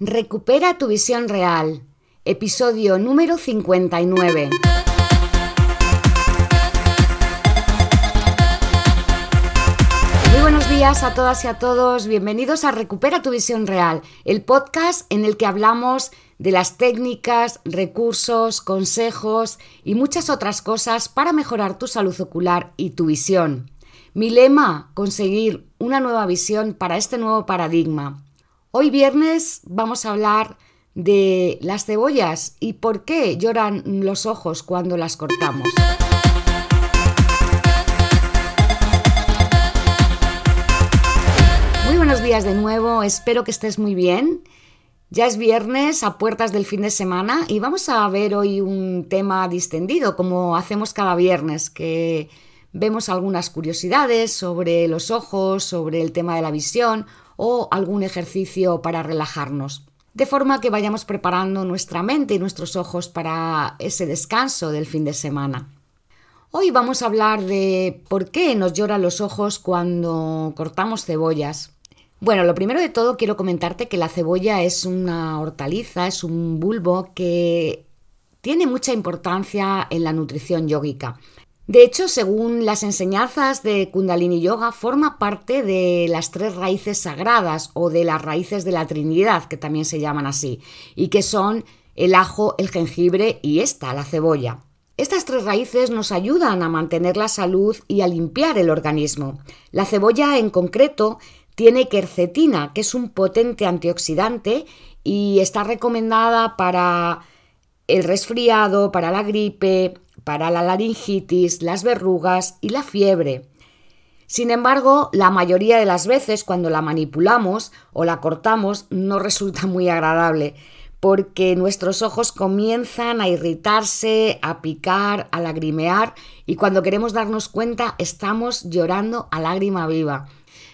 Recupera tu visión real. Episodio número 59. Muy buenos días a todas y a todos. Bienvenidos a Recupera tu visión real, el podcast en el que hablamos de las técnicas, recursos, consejos y muchas otras cosas para mejorar tu salud ocular y tu visión. Mi lema, conseguir una nueva visión para este nuevo paradigma Hoy viernes vamos a hablar de las cebollas y por qué lloran los ojos cuando las cortamos. Muy buenos días de nuevo, espero que estés muy bien. Ya es viernes a puertas del fin de semana y vamos a ver hoy un tema distendido como hacemos cada viernes, que vemos algunas curiosidades sobre los ojos, sobre el tema de la visión o algún ejercicio para relajarnos. De forma que vayamos preparando nuestra mente y nuestros ojos para ese descanso del fin de semana. Hoy vamos a hablar de por qué nos lloran los ojos cuando cortamos cebollas. Bueno, lo primero de todo quiero comentarte que la cebolla es una hortaliza, es un bulbo que tiene mucha importancia en la nutrición yógica. De hecho, según las enseñanzas de Kundalini Yoga, forma parte de las tres raíces sagradas o de las raíces de la Trinidad, que también se llaman así, y que son el ajo, el jengibre y esta, la cebolla. Estas tres raíces nos ayudan a mantener la salud y a limpiar el organismo. La cebolla en concreto tiene quercetina, que es un potente antioxidante y está recomendada para el resfriado, para la gripe, para la laringitis, las verrugas y la fiebre. Sin embargo, la mayoría de las veces cuando la manipulamos o la cortamos no resulta muy agradable porque nuestros ojos comienzan a irritarse, a picar, a lagrimear y cuando queremos darnos cuenta estamos llorando a lágrima viva.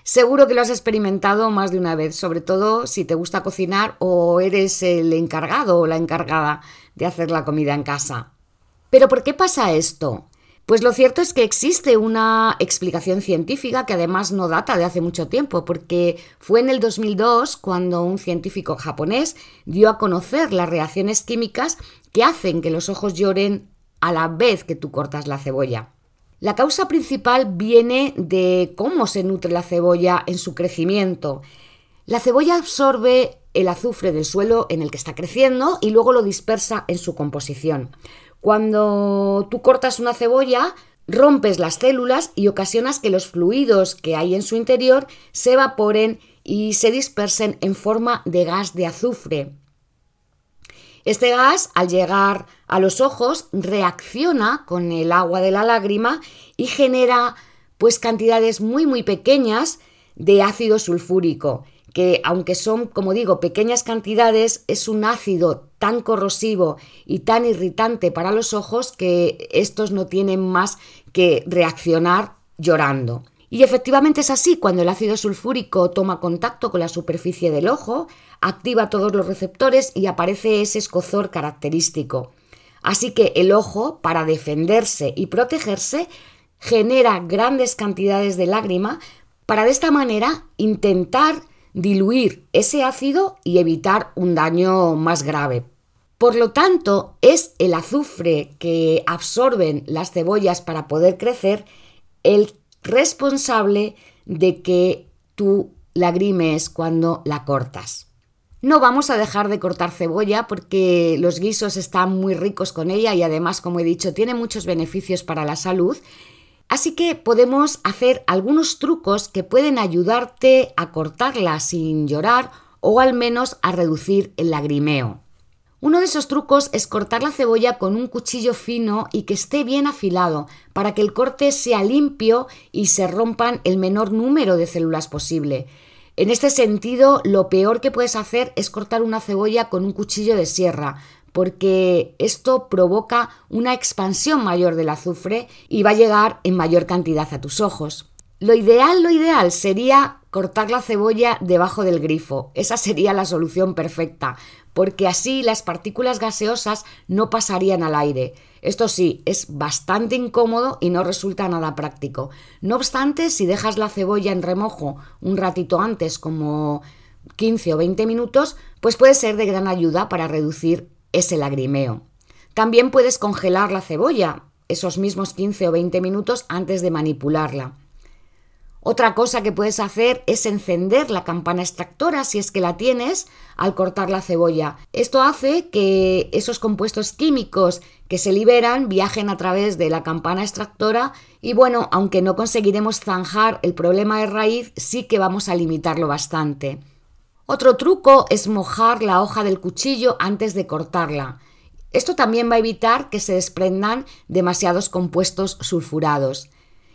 Seguro que lo has experimentado más de una vez, sobre todo si te gusta cocinar o eres el encargado o la encargada de hacer la comida en casa. Pero ¿por qué pasa esto? Pues lo cierto es que existe una explicación científica que además no data de hace mucho tiempo, porque fue en el 2002 cuando un científico japonés dio a conocer las reacciones químicas que hacen que los ojos lloren a la vez que tú cortas la cebolla. La causa principal viene de cómo se nutre la cebolla en su crecimiento. La cebolla absorbe el azufre del suelo en el que está creciendo y luego lo dispersa en su composición. Cuando tú cortas una cebolla, rompes las células y ocasionas que los fluidos que hay en su interior se evaporen y se dispersen en forma de gas de azufre. Este gas, al llegar a los ojos, reacciona con el agua de la lágrima y genera pues cantidades muy muy pequeñas de ácido sulfúrico que aunque son, como digo, pequeñas cantidades, es un ácido tan corrosivo y tan irritante para los ojos que estos no tienen más que reaccionar llorando. Y efectivamente es así, cuando el ácido sulfúrico toma contacto con la superficie del ojo, activa todos los receptores y aparece ese escozor característico. Así que el ojo, para defenderse y protegerse, genera grandes cantidades de lágrima para de esta manera intentar diluir ese ácido y evitar un daño más grave. Por lo tanto, es el azufre que absorben las cebollas para poder crecer el responsable de que tú lagrimes cuando la cortas. No vamos a dejar de cortar cebolla porque los guisos están muy ricos con ella y además, como he dicho, tiene muchos beneficios para la salud Así que podemos hacer algunos trucos que pueden ayudarte a cortarla sin llorar o al menos a reducir el lagrimeo. Uno de esos trucos es cortar la cebolla con un cuchillo fino y que esté bien afilado para que el corte sea limpio y se rompan el menor número de células posible. En este sentido, lo peor que puedes hacer es cortar una cebolla con un cuchillo de sierra, porque esto provoca una expansión mayor del azufre y va a llegar en mayor cantidad a tus ojos. Lo ideal, lo ideal sería cortar la cebolla debajo del grifo. Esa sería la solución perfecta, porque así las partículas gaseosas no pasarían al aire. Esto sí, es bastante incómodo y no resulta nada práctico. No obstante, si dejas la cebolla en remojo un ratito antes, como 15 o 20 minutos, pues puede ser de gran ayuda para reducir ese lagrimeo. También puedes congelar la cebolla esos mismos 15 o 20 minutos antes de manipularla. Otra cosa que puedes hacer es encender la campana extractora si es que la tienes al cortar la cebolla. Esto hace que esos compuestos químicos que se liberan viajen a través de la campana extractora y bueno, aunque no conseguiremos zanjar el problema de raíz, sí que vamos a limitarlo bastante. Otro truco es mojar la hoja del cuchillo antes de cortarla. Esto también va a evitar que se desprendan demasiados compuestos sulfurados.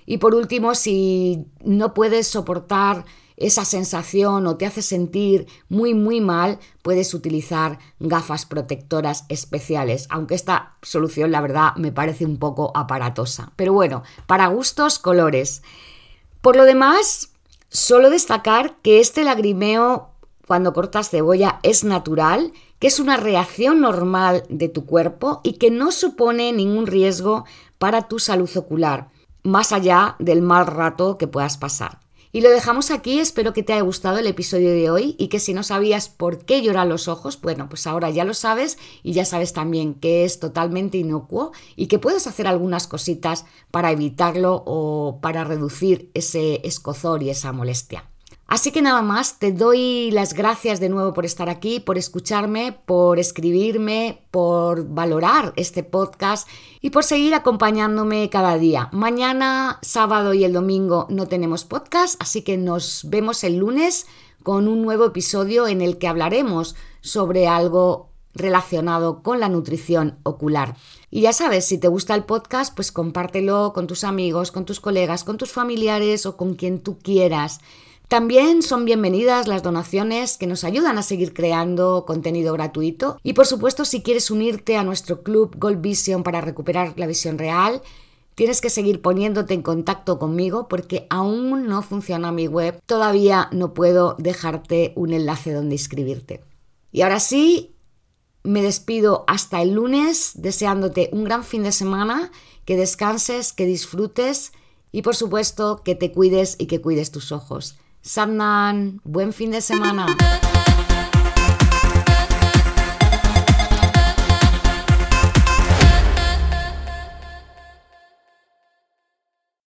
Y por último, si no puedes soportar esa sensación o te hace sentir muy muy mal, puedes utilizar gafas protectoras especiales, aunque esta solución la verdad me parece un poco aparatosa. Pero bueno, para gustos, colores. Por lo demás, solo destacar que este lagrimeo cuando cortas cebolla es natural, que es una reacción normal de tu cuerpo y que no supone ningún riesgo para tu salud ocular más allá del mal rato que puedas pasar. Y lo dejamos aquí, espero que te haya gustado el episodio de hoy y que si no sabías por qué lloran los ojos, bueno, pues ahora ya lo sabes y ya sabes también que es totalmente inocuo y que puedes hacer algunas cositas para evitarlo o para reducir ese escozor y esa molestia. Así que nada más, te doy las gracias de nuevo por estar aquí, por escucharme, por escribirme, por valorar este podcast y por seguir acompañándome cada día. Mañana, sábado y el domingo no tenemos podcast, así que nos vemos el lunes con un nuevo episodio en el que hablaremos sobre algo relacionado con la nutrición ocular. Y ya sabes, si te gusta el podcast, pues compártelo con tus amigos, con tus colegas, con tus familiares o con quien tú quieras. También son bienvenidas las donaciones que nos ayudan a seguir creando contenido gratuito. Y por supuesto, si quieres unirte a nuestro club Gold Vision para recuperar la visión real, tienes que seguir poniéndote en contacto conmigo porque aún no funciona mi web. Todavía no puedo dejarte un enlace donde inscribirte. Y ahora sí, me despido hasta el lunes deseándote un gran fin de semana, que descanses, que disfrutes y por supuesto que te cuides y que cuides tus ojos. Samnan, buen fin de semana.